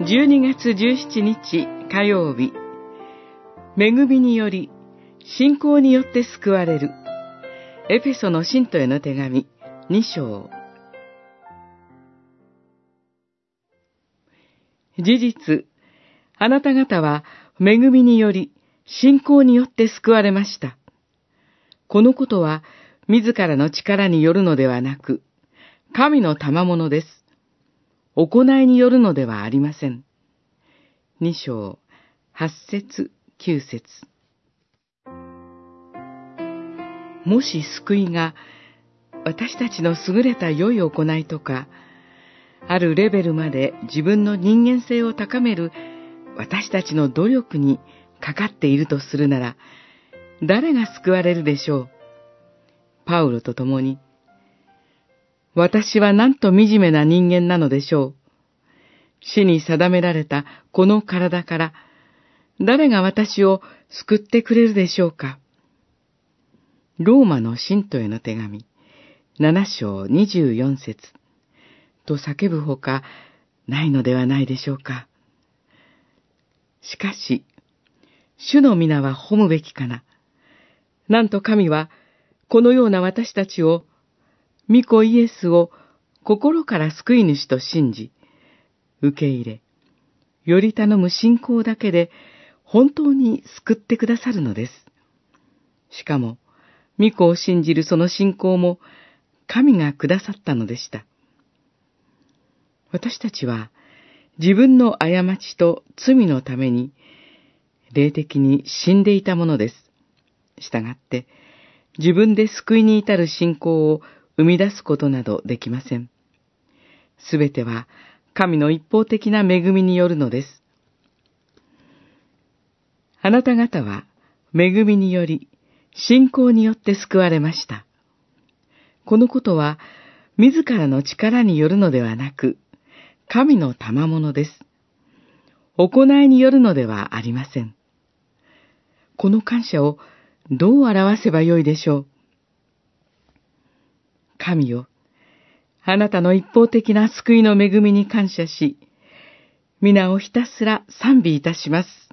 12月17日火曜日、恵みにより、信仰によって救われる、エペソの信徒への手紙2章。事実、あなた方は恵みにより、信仰によって救われました。このことは、自らの力によるのではなく、神の賜物です。行いによるのではありません。二章、八節、九節。もし救いが私たちの優れた良い行いとか、あるレベルまで自分の人間性を高める私たちの努力にかかっているとするなら、誰が救われるでしょう？パウロと共に、私はなんと惨めな人間なのでしょう。死に定められたこの体から、誰が私を救ってくれるでしょうか。ローマの信徒への手紙、七章二十四節と叫ぶほかないのではないでしょうか。しかし、主の皆は褒むべきかな。なんと神は、このような私たちを御子イエスを心から救い主と信じ、受け入れ、より頼む信仰だけで本当に救ってくださるのです。しかも、御子を信じるその信仰も神がくださったのでした。私たちは自分の過ちと罪のために霊的に死んでいたものです。したがって、自分で救いに至る信仰を生み出すことなどできません。すべては神の一方的な恵みによるのです。あなた方は恵みにより信仰によって救われました。このことは自らの力によるのではなく、神の賜物です。行いによるのではありません。この感謝をどう表せばよいでしょう？神よ、あなたの一方的な救いの恵みに感謝し、皆をひたすら賛美いたします。